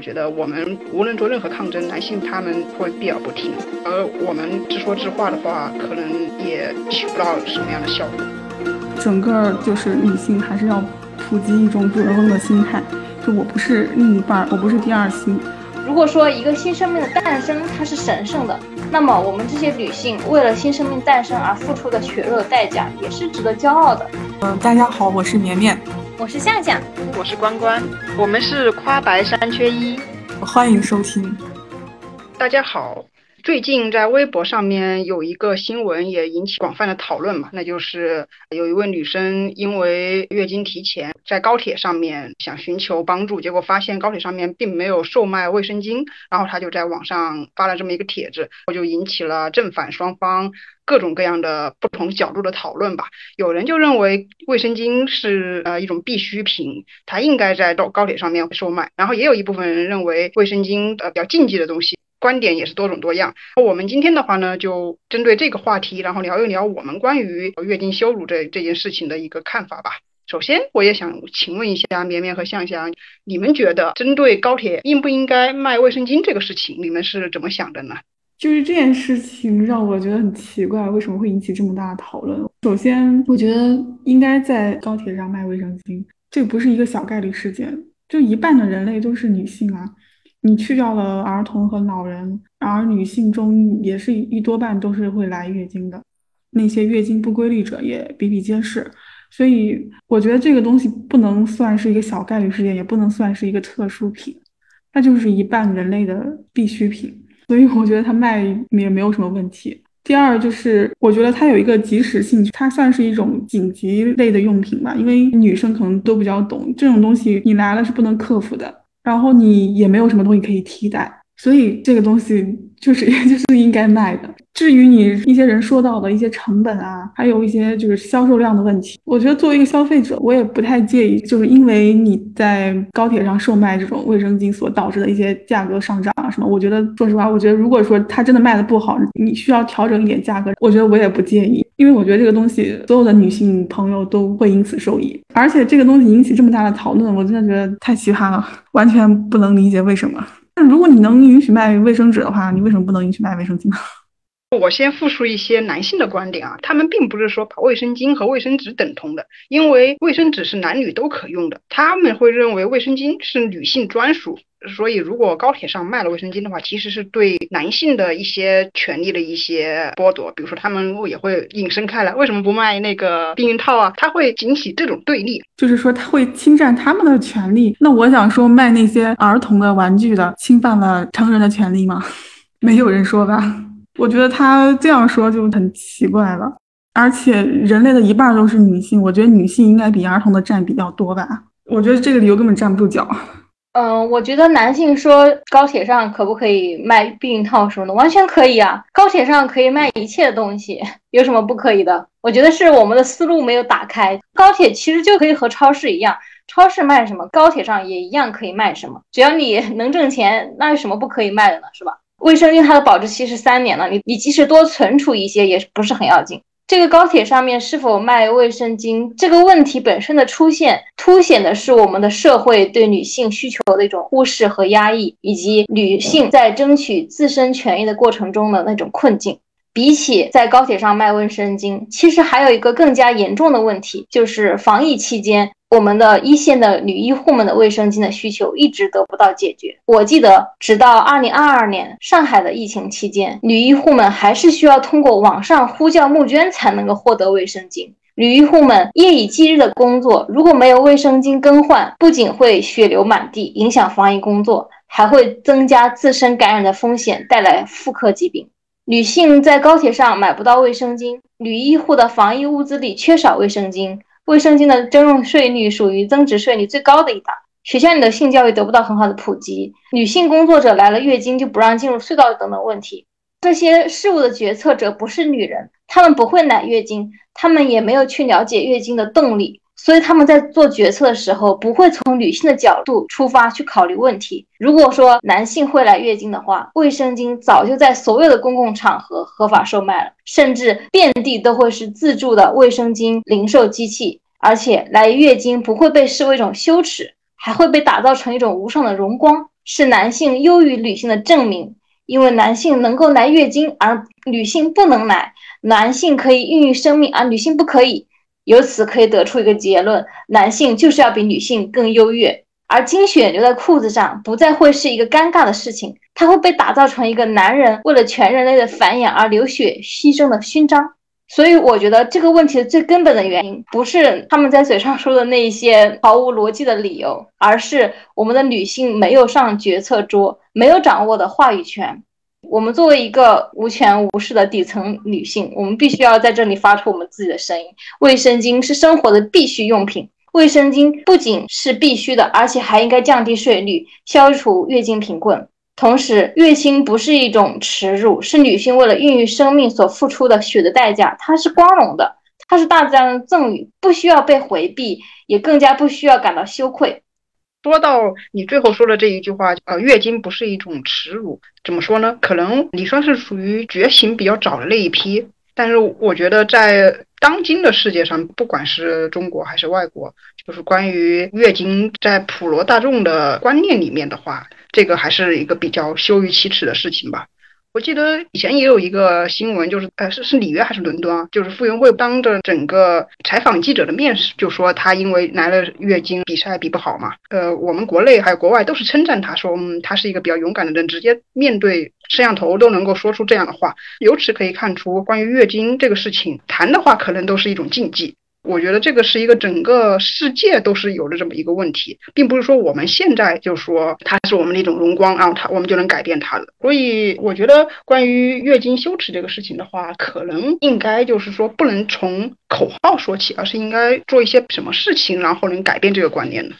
我觉得我们无论做任何抗争，男性他们会避而不听，而我们自说自话的话，可能也起不到什么样的效果。整个就是女性还是要普及一种主人翁的心态，就我不是另一半，我不是第二性。如果说一个新生命的诞生它是神圣的，那么我们这些女性为了新生命诞生而付出的血肉代价也是值得骄傲的。嗯，大家好，我是绵绵。我是夏夏，我是关关，我们是夸白三缺一，欢迎收听。大家好，最近在微博上面有一个新闻也引起广泛的讨论嘛，那就是有一位女生因为月经提前，在高铁上面想寻求帮助，结果发现高铁上面并没有售卖卫生巾，然后她就在网上发了这么一个帖子，我就引起了正反双方。各种各样的不同角度的讨论吧，有人就认为卫生巾是呃一种必需品，它应该在高高铁上面售卖。然后也有一部分人认为卫生巾呃比较禁忌的东西，观点也是多种多样。我们今天的话呢，就针对这个话题，然后聊一聊我们关于月经羞辱这这件事情的一个看法吧。首先，我也想请问一下绵绵和向向，你们觉得针对高铁应不应该卖卫生巾这个事情，你们是怎么想的呢？就是这件事情让我觉得很奇怪，为什么会引起这么大的讨论？首先，我觉得应该在高铁上卖卫生巾，这不是一个小概率事件。就一半的人类都是女性啊，你去掉了儿童和老人，而女性中也是一多半都是会来月经的，那些月经不规律者也比比皆是。所以，我觉得这个东西不能算是一个小概率事件，也不能算是一个特殊品，它就是一半人类的必需品。所以我觉得它卖也没有什么问题。第二就是，我觉得它有一个及时性，它算是一种紧急类的用品吧，因为女生可能都比较懂这种东西，你来了是不能克服的，然后你也没有什么东西可以替代。所以这个东西就是也 就是应该卖的。至于你一些人说到的一些成本啊，还有一些就是销售量的问题，我觉得作为一个消费者，我也不太介意，就是因为你在高铁上售卖这种卫生巾所导致的一些价格上涨什么。我觉得说实话，我觉得如果说它真的卖的不好，你需要调整一点价格，我觉得我也不介意，因为我觉得这个东西所有的女性朋友都会因此受益。而且这个东西引起这么大的讨论，我真的觉得太奇葩了，完全不能理解为什么。那如果你能允许卖卫生纸的话，你为什么不能允许卖卫生巾呢？我先复述一些男性的观点啊，他们并不是说把卫生巾和卫生纸等同的，因为卫生纸是男女都可用的，他们会认为卫生巾是女性专属，所以如果高铁上卖了卫生巾的话，其实是对男性的一些权利的一些剥夺，比如说他们也会引申开来，为什么不卖那个避孕套啊？他会引起这种对立，就是说他会侵占他们的权利。那我想说，卖那些儿童的玩具的，侵犯了成人的权利吗？没有人说吧。我觉得他这样说就很奇怪了，而且人类的一半都是女性，我觉得女性应该比儿童的占比要多吧？我觉得这个理由根本站不住脚。嗯，我觉得男性说高铁上可不可以卖避孕套什么的，完全可以啊！高铁上可以卖一切的东西，有什么不可以的？我觉得是我们的思路没有打开。高铁其实就可以和超市一样，超市卖什么，高铁上也一样可以卖什么，只要你 能挣钱，那有什么不可以卖的呢？是吧？卫生巾它的保质期是三年了，你你即使多存储一些也不是很要紧。这个高铁上面是否卖卫生巾这个问题本身的出现，凸显的是我们的社会对女性需求的一种忽视和压抑，以及女性在争取自身权益的过程中的那种困境。比起在高铁上卖卫生巾，其实还有一个更加严重的问题，就是防疫期间。我们的一线的女医护们的卫生巾的需求一直得不到解决。我记得，直到二零二二年上海的疫情期间，女医护们还是需要通过网上呼叫募捐才能够获得卫生巾。女医护们夜以继日的工作，如果没有卫生巾更换，不仅会血流满地，影响防疫工作，还会增加自身感染的风险，带来妇科疾病。女性在高铁上买不到卫生巾，女医护的防疫物资里缺少卫生巾。卫生巾的征用税率属于增值税率最高的一档，学校里的性教育得不到很好的普及，女性工作者来了月经就不让进入隧道等等问题，这些事物的决策者不是女人，她们不会来月经，她们也没有去了解月经的动力。所以他们在做决策的时候，不会从女性的角度出发去考虑问题。如果说男性会来月经的话，卫生巾早就在所有的公共场合合法售卖了，甚至遍地都会是自助的卫生巾零售机器。而且来月经不会被视为一种羞耻，还会被打造成一种无上的荣光。是男性优于女性的证明，因为男性能够来月经，而女性不能来；男性可以孕育生命，而女性不可以。由此可以得出一个结论：男性就是要比女性更优越。而经血留在裤子上，不再会是一个尴尬的事情，它会被打造成一个男人为了全人类的繁衍而流血牺牲的勋章。所以，我觉得这个问题的最根本的原因，不是他们在嘴上说的那一些毫无逻辑的理由，而是我们的女性没有上决策桌，没有掌握的话语权。我们作为一个无权无势的底层女性，我们必须要在这里发出我们自己的声音。卫生巾是生活的必需用品。卫生巾不仅是必须的，而且还应该降低税率，消除月经贫困。同时，月经不是一种耻辱，是女性为了孕育生命所付出的血的代价。它是光荣的，它是大自然的赠予，不需要被回避，也更加不需要感到羞愧。说到你最后说的这一句话，呃，月经不是一种耻辱，怎么说呢？可能你算是属于觉醒比较早的那一批。但是我觉得，在当今的世界上，不管是中国还是外国，就是关于月经在普罗大众的观念里面的话，这个还是一个比较羞于启齿的事情吧。我记得以前也有一个新闻，就是呃是是里约还是伦敦啊？就是傅园慧当着整个采访记者的面就说她因为来了月经比赛比不好嘛。呃，我们国内还有国外都是称赞她，说嗯她是一个比较勇敢的人，直接面对摄像头都能够说出这样的话。由此可以看出，关于月经这个事情谈的话，可能都是一种禁忌。我觉得这个是一个整个世界都是有的这么一个问题，并不是说我们现在就说它是我们的一种荣光，然后它我们就能改变它了。所以我觉得关于月经羞耻这个事情的话，可能应该就是说不能从口号说起，而是应该做一些什么事情，然后能改变这个观念的。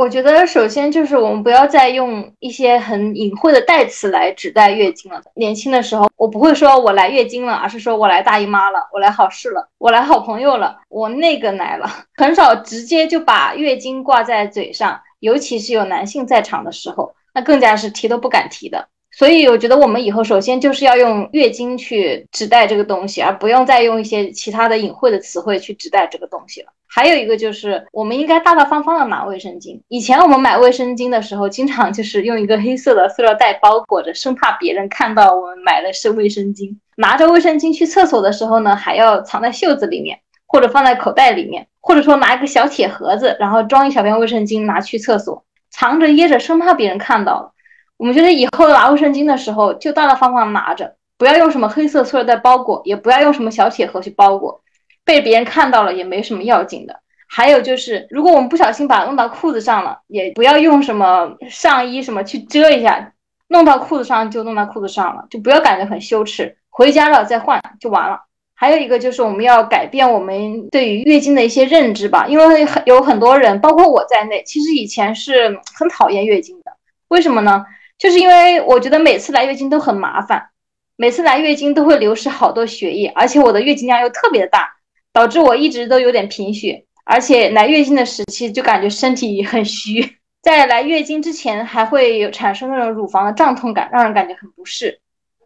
我觉得首先就是我们不要再用一些很隐晦的代词来指代月经了。年轻的时候，我不会说我来月经了，而是说我来大姨妈了，我来好事了，我来好朋友了，我那个来了。很少直接就把月经挂在嘴上，尤其是有男性在场的时候，那更加是提都不敢提的。所以我觉得我们以后首先就是要用月经去指代这个东西，而不用再用一些其他的隐晦的词汇去指代这个东西了。还有一个就是，我们应该大大方方的拿卫生巾。以前我们买卫生巾的时候，经常就是用一个黑色的塑料袋包裹着，生怕别人看到我们买的是卫生巾。拿着卫生巾去厕所的时候呢，还要藏在袖子里面，或者放在口袋里面，或者说拿一个小铁盒子，然后装一小片卫生巾拿去厕所，藏着掖着，生怕别人看到了。我们觉得以后拿卫生巾的时候就大大方方拿着，不要用什么黑色塑料袋包裹，也不要用什么小铁盒去包裹，被别人看到了也没什么要紧的。还有就是，如果我们不小心把它弄到裤子上了，也不要用什么上衣什么去遮一下，弄到裤子上就弄到裤子上了，就不要感觉很羞耻，回家了再换就完了。还有一个就是我们要改变我们对于月经的一些认知吧，因为很有很多人，包括我在内，其实以前是很讨厌月经的，为什么呢？就是因为我觉得每次来月经都很麻烦，每次来月经都会流失好多血液，而且我的月经量又特别的大，导致我一直都有点贫血，而且来月经的时期就感觉身体很虚，在来月经之前还会有产生那种乳房的胀痛感，让人感觉很不适。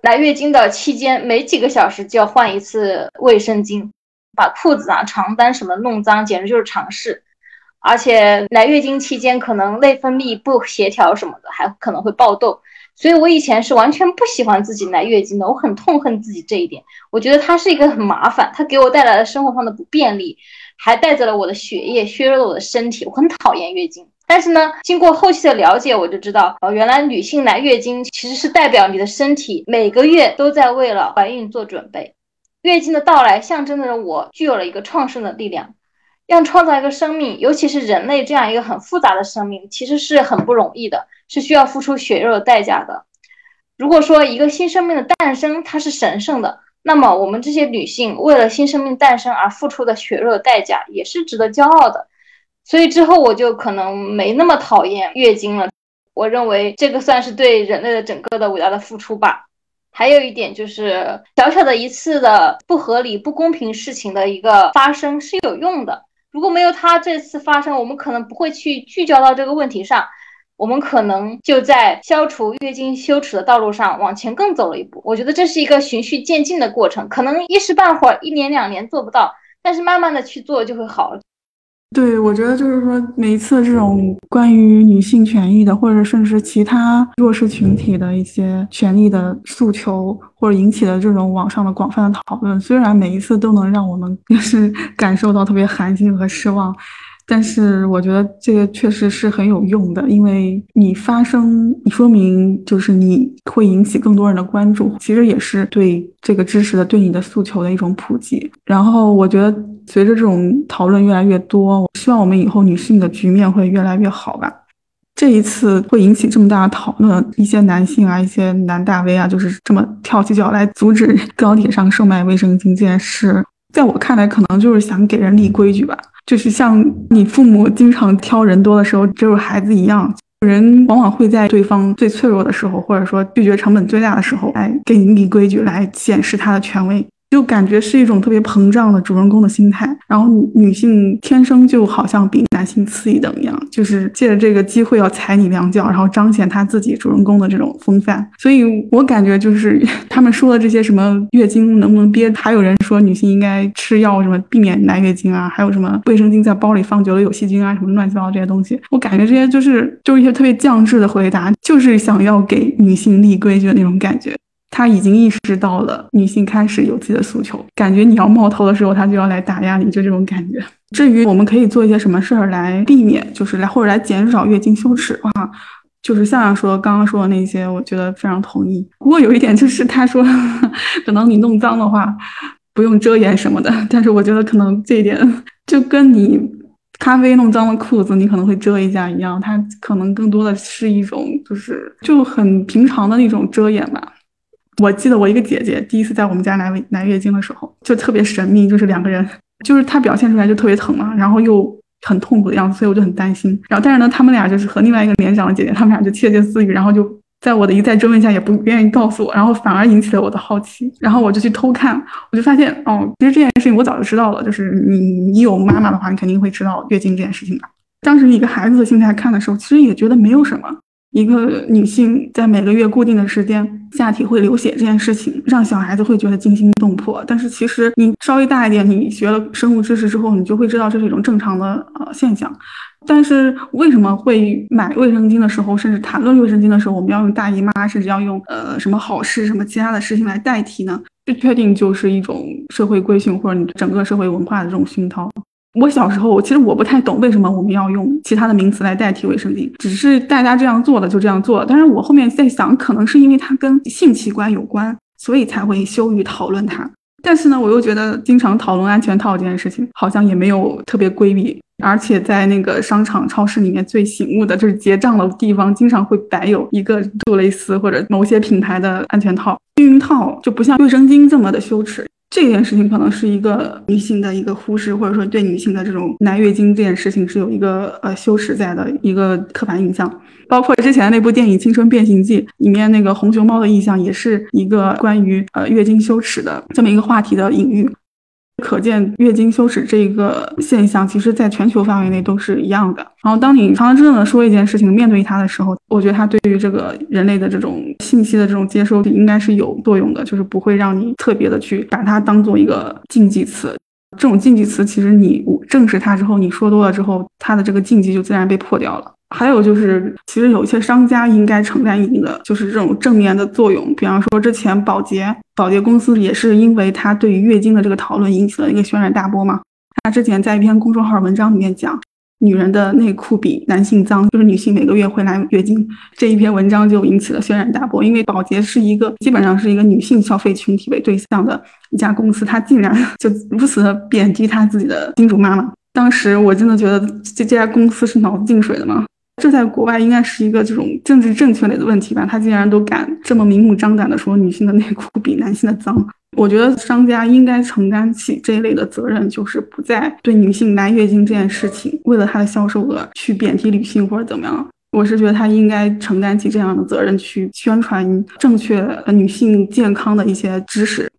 来月经的期间，每几个小时就要换一次卫生巾，把裤子啊、床单什么弄脏，简直就是常事。而且来月经期间，可能内分泌不协调什么的，还可能会爆痘。所以我以前是完全不喜欢自己来月经的，我很痛恨自己这一点。我觉得它是一个很麻烦，它给我带来了生活上的不便利，还带走了我的血液，削弱了我的身体。我很讨厌月经。但是呢，经过后期的了解，我就知道，哦，原来女性来月经其实是代表你的身体每个月都在为了怀孕做准备。月经的到来象征着我具有了一个创生的力量。要创造一个生命，尤其是人类这样一个很复杂的生命，其实是很不容易的，是需要付出血肉的代价的。如果说一个新生命的诞生它是神圣的，那么我们这些女性为了新生命诞生而付出的血肉的代价也是值得骄傲的。所以之后我就可能没那么讨厌月经了。我认为这个算是对人类的整个的伟大的付出吧。还有一点就是小小的一次的不合理、不公平事情的一个发生是有用的。如果没有他这次发生，我们可能不会去聚焦到这个问题上，我们可能就在消除月经羞耻的道路上往前更走了一步。我觉得这是一个循序渐进的过程，可能一时半会儿、一年两年做不到，但是慢慢的去做就会好。对，我觉得就是说，每一次这种关于女性权益的，或者甚至其他弱势群体的一些权利的诉求，或者引起的这种网上的广泛的讨论，虽然每一次都能让我们 就是感受到特别寒心和失望。但是我觉得这个确实是很有用的，因为你发声，你说明就是你会引起更多人的关注，其实也是对这个知识的、对你的诉求的一种普及。然后我觉得随着这种讨论越来越多，我希望我们以后女性的局面会越来越好吧。这一次会引起这么大的讨论，一些男性啊，一些男大 V 啊，就是这么跳起脚来阻止 高铁上售卖卫生巾这件事，在我看来，可能就是想给人立规矩吧。就是像你父母经常挑人多的时候，只有孩子一样，人往往会在对方最脆弱的时候，或者说拒绝成本最大的时候，来给你立规矩，来显示他的权威。就感觉是一种特别膨胀的主人公的心态，然后女性天生就好像比男性次一等一样，就是借着这个机会要踩你两脚，然后彰显他自己主人公的这种风范。所以我感觉就是 他们说的这些什么月经能不能憋，还有人说女性应该吃药什么避免来月经啊，还有什么卫生巾在包里放久了有细菌啊，什么乱七八糟这些东西，我感觉这些就是就是一些特别降智的回答，就是想要给女性立规矩的那种感觉。他已经意识到了女性开始有自己的诉求，感觉你要冒头的时候，他就要来打压你，就这种感觉。至于我们可以做一些什么事儿来避免，就是来或者来减少月经羞耻啊，就是向阳说刚刚说的那些，我觉得非常同意。不过有一点就是，他说可能你弄脏的话不用遮掩什么的，但是我觉得可能这一点就跟你咖啡弄脏了裤子，你可能会遮一下一样，它可能更多的是一种就是就很平常的那种遮掩吧。我记得我一个姐姐第一次在我们家来来月经的时候，就特别神秘，就是两个人，就是她表现出来就特别疼嘛，然后又很痛苦的样子，所以我就很担心。然后但是呢，他们俩就是和另外一个年长的姐姐，他们俩就窃窃私语，然后就在我的一再追问下，也不愿意告诉我，然后反而引起了我的好奇，然后我就去偷看，我就发现哦，其实这件事情我早就知道了，就是你你有妈妈的话，你肯定会知道月经这件事情的。当时一个孩子的心态看的时候，其实也觉得没有什么。一个女性在每个月固定的时间下体会流血这件事情，让小孩子会觉得惊心动魄。但是其实你稍微大一点，你学了生物知识之后，你就会知道这是一种正常的呃现象。但是为什么会买卫生巾的时候，甚至谈论卫生巾的时候，我们要用大姨妈，甚至要用呃什么好事什么其他的事情来代替呢？这确定就是一种社会规训或者你整个社会文化的这种熏陶。我小时候，其实我不太懂为什么我们要用其他的名词来代替卫生巾，只是大家这样做的就这样做了。但是我后面在想，可能是因为它跟性器官有关，所以才会羞于讨论它。但是呢，我又觉得经常讨论安全套这件事情，好像也没有特别规避。而且在那个商场、超市里面最醒目的就是结账的地方，经常会摆有一个杜蕾斯或者某些品牌的安全套、避孕套，就不像卫生巾这么的羞耻。这件事情可能是一个女性的一个忽视，或者说对女性的这种来月经这件事情是有一个呃羞耻在的一个刻板印象。包括之前那部电影《青春变形记》里面那个红熊猫的印象，也是一个关于呃月经羞耻的这么一个话题的隐喻。可见月经羞耻这一个现象，其实在全球范围内都是一样的。然后，当你堂堂正正的说一件事情，面对它的时候，我觉得它对于这个人类的这种信息的这种接收应该是有作用的，就是不会让你特别的去把它当做一个禁忌词。这种禁忌词，其实你正视它之后，你说多了之后，它的这个禁忌就自然被破掉了。还有就是，其实有一些商家应该承担一定的，就是这种正面的作用。比方说，之前保洁保洁公司也是因为它对于月经的这个讨论引起了一个轩然大波嘛。他之前在一篇公众号文章里面讲，女人的内裤比男性脏，就是女性每个月会来月经这一篇文章就引起了轩然大波。因为保洁是一个基本上是一个女性消费群体为对象的一家公司，它竟然就如此的贬低他自己的金主妈妈。当时我真的觉得这这家公司是脑子进水的吗？这在国外应该是一个这种政治正确类的问题吧？他竟然都敢这么明目张胆的说女性的内裤比男性的脏，我觉得商家应该承担起这一类的责任，就是不再对女性来月经这件事情，为了她的销售额去贬低女性或者怎么样。我是觉得他应该承担起这样的责任，去宣传正确女性健康的一些知识。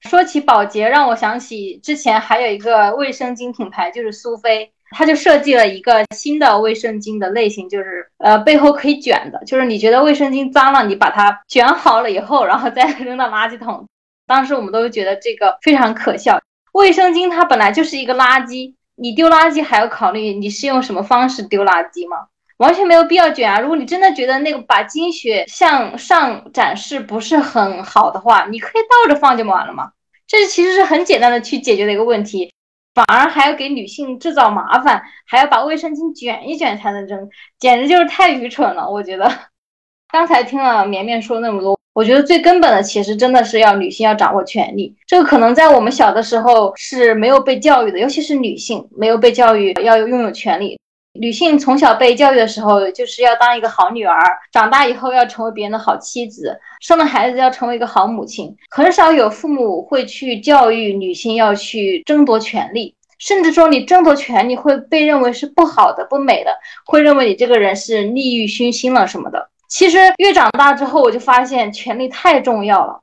说起保洁，让我想起之前还有一个卫生巾品牌，就是苏菲。他就设计了一个新的卫生巾的类型，就是呃背后可以卷的，就是你觉得卫生巾脏了，你把它卷好了以后，然后再扔到垃圾桶。当时我们都觉得这个非常可笑。卫生巾它本来就是一个垃圾，你丢垃圾还要考虑你是用什么方式丢垃圾吗？完全没有必要卷啊！如果你真的觉得那个把经血向上展示不是很好的话，你可以倒着放就完了嘛。这其实是很简单的去解决的一个问题，反而还要给女性制造麻烦，还要把卫生巾卷一卷才能扔，简直就是太愚蠢了。我觉得，刚才听了绵绵说那么多，我觉得最根本的其实真的是要女性要掌握权利。这个可能在我们小的时候是没有被教育的，尤其是女性没有被教育要拥有权利。女性从小被教育的时候，就是要当一个好女儿，长大以后要成为别人的好妻子，生了孩子要成为一个好母亲。很少有父母会去教育女性要去争夺权利，甚至说你争夺权利会被认为是不好的、不美的，会认为你这个人是利欲熏心了什么的。其实越长大之后，我就发现权力太重要了。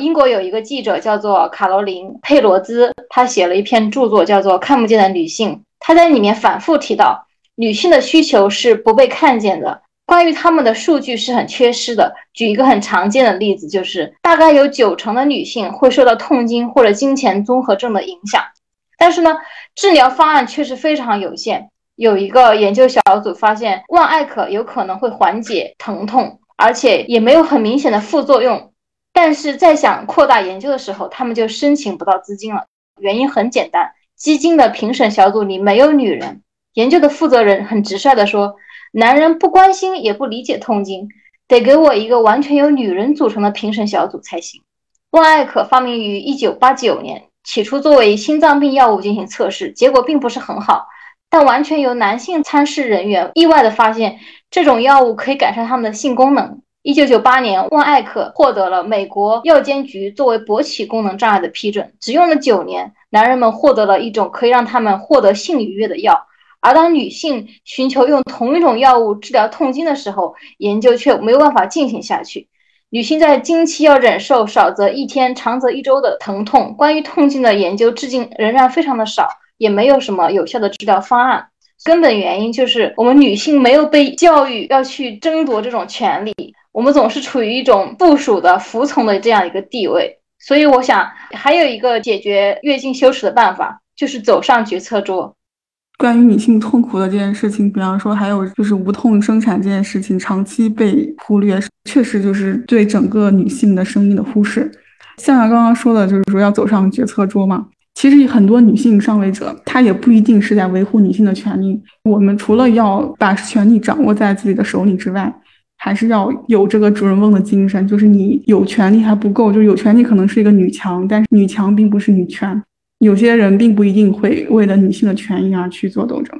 英国有一个记者叫做卡罗琳·佩罗兹，他写了一篇著作叫做《看不见的女性》，他在里面反复提到。女性的需求是不被看见的，关于她们的数据是很缺失的。举一个很常见的例子，就是大概有九成的女性会受到痛经或者经前综合症的影响，但是呢，治疗方案却是非常有限。有一个研究小组发现，万艾可有可能会缓解疼痛，而且也没有很明显的副作用。但是在想扩大研究的时候，他们就申请不到资金了。原因很简单，基金的评审小组里没有女人。研究的负责人很直率地说：“男人不关心也不理解痛经，得给我一个完全由女人组成的评审小组才行。”万艾可发明于1989年，起初作为心脏病药物进行测试，结果并不是很好。但完全由男性参试人员意外地发现，这种药物可以改善他们的性功能。1998年，万艾可获得了美国药监局作为勃起功能障碍的批准。只用了九年，男人们获得了一种可以让他们获得性愉悦的药。而当女性寻求用同一种药物治疗痛经的时候，研究却没有办法进行下去。女性在经期要忍受少则一天、长则一周的疼痛。关于痛经的研究至今仍然非常的少，也没有什么有效的治疗方案。根本原因就是我们女性没有被教育要去争夺这种权利，我们总是处于一种部属的、服从的这样一个地位。所以，我想还有一个解决月经羞耻的办法，就是走上决策桌。关于女性痛苦的这件事情，比方说还有就是无痛生产这件事情，长期被忽略，确实就是对整个女性的生命的忽视。像刚刚说的，就是说要走上决策桌嘛。其实很多女性上位者，她也不一定是在维护女性的权利。我们除了要把权力掌握在自己的手里之外，还是要有这个主人翁的精神。就是你有权利还不够，就是有权利可能是一个女强，但是女强并不是女权。有些人并不一定会为了女性的权益而去做斗争，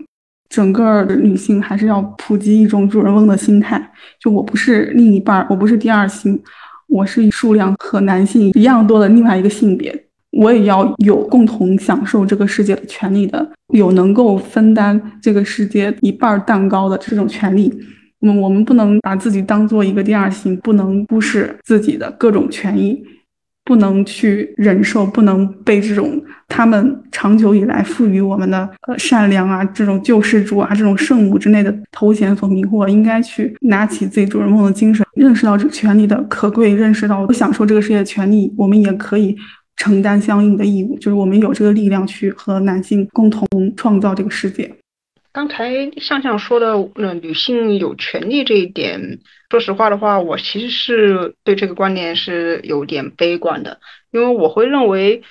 整个女性还是要普及一种主人翁的心态。就我不是另一半，我不是第二性，我是数量和男性一样多的另外一个性别，我也要有共同享受这个世界的权利的，有能够分担这个世界一半蛋糕的这种权利。我们我们不能把自己当做一个第二性，不能忽视自己的各种权益。不能去忍受，不能被这种他们长久以来赋予我们的呃善良啊，这种救世主啊，这种圣母之类的头衔所迷惑，应该去拿起自己主人翁的精神，认识到这权利的可贵，认识到不享受这个世界的权利，我们也可以承担相应的义务，就是我们有这个力量去和男性共同创造这个世界。刚才向向说的，呃，女性有权利这一点，说实话的话，我其实是对这个观点是有点悲观的，因为我会认为，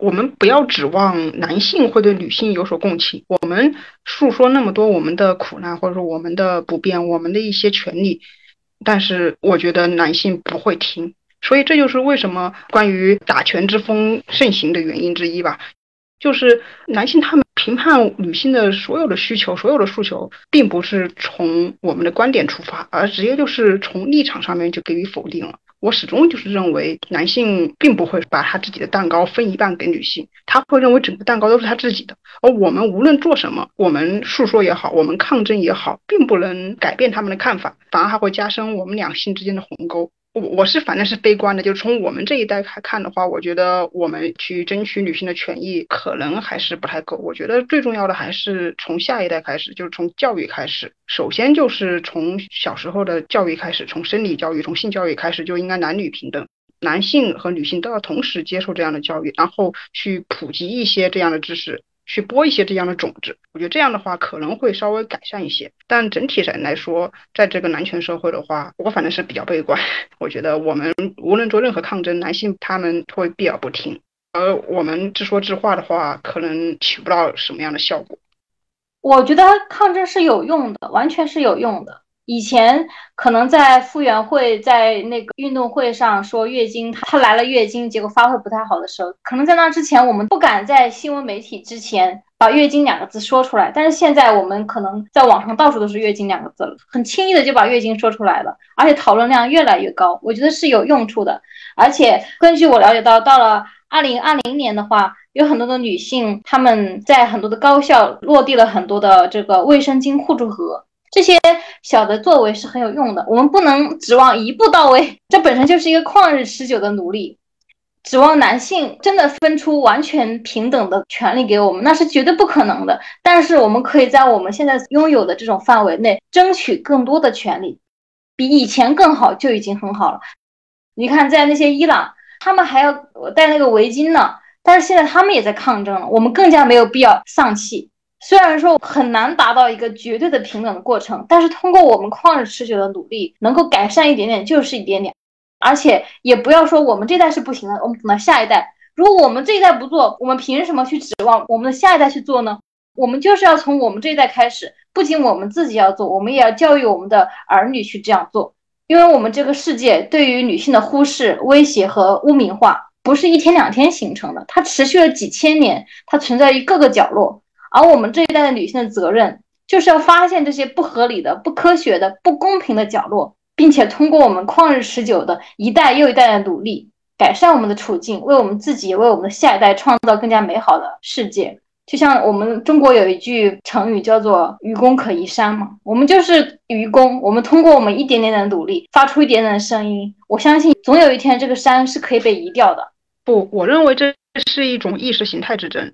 我们不要指望男性会对女性有所共情。我们诉说那么多我们的苦难，或者说我们的不便，我们的一些权利，但是我觉得男性不会听，所以这就是为什么关于打拳之风盛行的原因之一吧。就是男性他们评判女性的所有的需求、所有的诉求，并不是从我们的观点出发，而直接就是从立场上面就给予否定了。我始终就是认为，男性并不会把他自己的蛋糕分一半给女性，他会认为整个蛋糕都是他自己的。而我们无论做什么，我们诉说也好，我们抗争也好，并不能改变他们的看法，反而还会加深我们两性之间的鸿沟。我我是反正是悲观的，就从我们这一代来看的话，我觉得我们去争取女性的权益可能还是不太够。我觉得最重要的还是从下一代开始，就是从教育开始。首先就是从小时候的教育开始，从生理教育、从性教育开始就应该男女平等，男性和女性都要同时接受这样的教育，然后去普及一些这样的知识。去播一些这样的种子。我觉得这样的话可能会稍微改善一些。但整体上来说，在这个男权社会的话，我反正是比较悲观。我觉得我们无论做任何抗争，男性他们会避而不听，而我们自说自话的话，可能起不到什么样的效果。我觉得抗争是有用的，完全是有用的。以前可能在傅园慧在那个运动会上说月经，她来了月经，结果发挥不太好的时候，可能在那之前我们不敢在新闻媒体之前把月经两个字说出来，但是现在我们可能在网上到处都是月经两个字了，很轻易的就把月经说出来了，而且讨论量越来越高，我觉得是有用处的。而且根据我了解到，到了二零二零年的话，有很多的女性她们在很多的高校落地了很多的这个卫生巾互助盒。这些小的作为是很有用的，我们不能指望一步到位，这本身就是一个旷日持久的努力。指望男性真的分出完全平等的权利给我们，那是绝对不可能的。但是我们可以在我们现在拥有的这种范围内，争取更多的权利，比以前更好就已经很好了。你看，在那些伊朗，他们还要戴那个围巾呢，但是现在他们也在抗争了，我们更加没有必要丧气。虽然说很难达到一个绝对的平等的过程，但是通过我们旷日持久的努力，能够改善一点点就是一点点。而且也不要说我们这代是不行的，我们等到下一代。如果我们这一代不做，我们凭什么去指望我们的下一代去做呢？我们就是要从我们这一代开始，不仅我们自己要做，我们也要教育我们的儿女去这样做。因为我们这个世界对于女性的忽视、威胁和污名化，不是一天两天形成的，它持续了几千年，它存在于各个角落。而我们这一代的女性的责任，就是要发现这些不合理的、不科学的、不公平的角落，并且通过我们旷日持久的一代又一代的努力，改善我们的处境，为我们自己、为我们的下一代创造更加美好的世界。就像我们中国有一句成语叫做“愚公可移山”嘛，我们就是愚公，我们通过我们一点点的努力，发出一点点的声音，我相信总有一天这个山是可以被移掉的。不，我认为这是一种意识形态之争。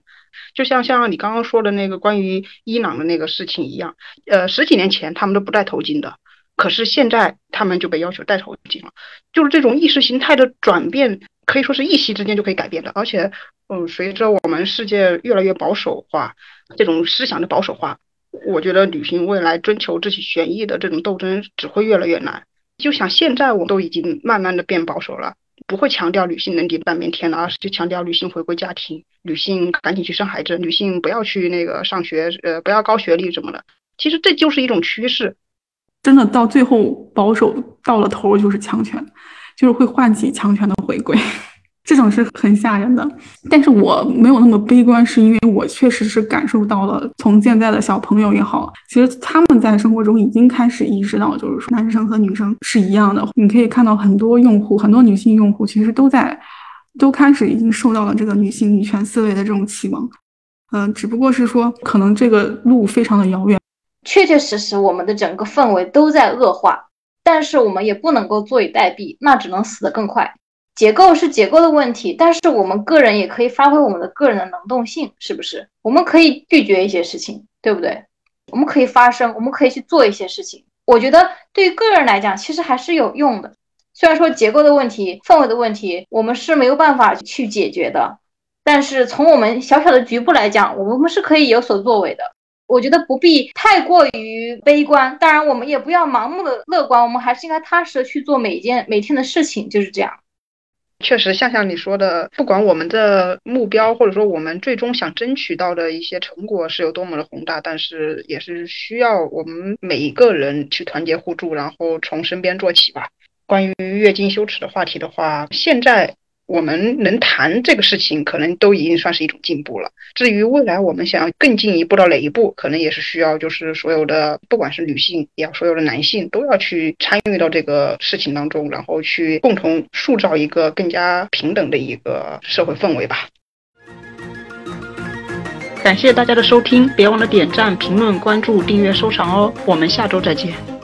就像像你刚刚说的那个关于伊朗的那个事情一样，呃，十几年前他们都不戴头巾的，可是现在他们就被要求戴头巾了。就是这种意识形态的转变，可以说是一夕之间就可以改变的。而且，嗯，随着我们世界越来越保守化，这种思想的保守化，我觉得女性未来追求自己权益的这种斗争只会越来越难。就像现在我都已经慢慢的变保守了。不会强调女性能顶半边天了，而是就强调女性回归家庭，女性赶紧去生孩子，女性不要去那个上学，呃，不要高学历什么的。其实这就是一种趋势。真的到最后，保守到了头就是强权，就是会唤起强权的回归。这种是很吓人的，但是我没有那么悲观，是因为我确实是感受到了，从现在的小朋友也好，其实他们在生活中已经开始意识到，就是说男生和女生是一样的。你可以看到很多用户，很多女性用户，其实都在，都开始已经受到了这个女性女权思维的这种启蒙。嗯，只不过是说，可能这个路非常的遥远。确确实实，我们的整个氛围都在恶化，但是我们也不能够坐以待毙，那只能死得更快。结构是结构的问题，但是我们个人也可以发挥我们的个人的能动性，是不是？我们可以拒绝一些事情，对不对？我们可以发声，我们可以去做一些事情。我觉得对于个人来讲，其实还是有用的。虽然说结构的问题、氛围的问题，我们是没有办法去解决的，但是从我们小小的局部来讲，我们是可以有所作为的。我觉得不必太过于悲观，当然我们也不要盲目的乐观，我们还是应该踏实的去做每一件每天的事情，就是这样。确实，像像你说的，不管我们的目标或者说我们最终想争取到的一些成果是有多么的宏大，但是也是需要我们每一个人去团结互助，然后从身边做起吧。关于月经羞耻的话题的话，现在。我们能谈这个事情，可能都已经算是一种进步了。至于未来我们想要更进一步到哪一步，可能也是需要，就是所有的，不管是女性也好，所有的男性都要去参与到这个事情当中，然后去共同塑造一个更加平等的一个社会氛围吧。感谢大家的收听，别忘了点赞、评论、关注、订阅、收藏哦。我们下周再见。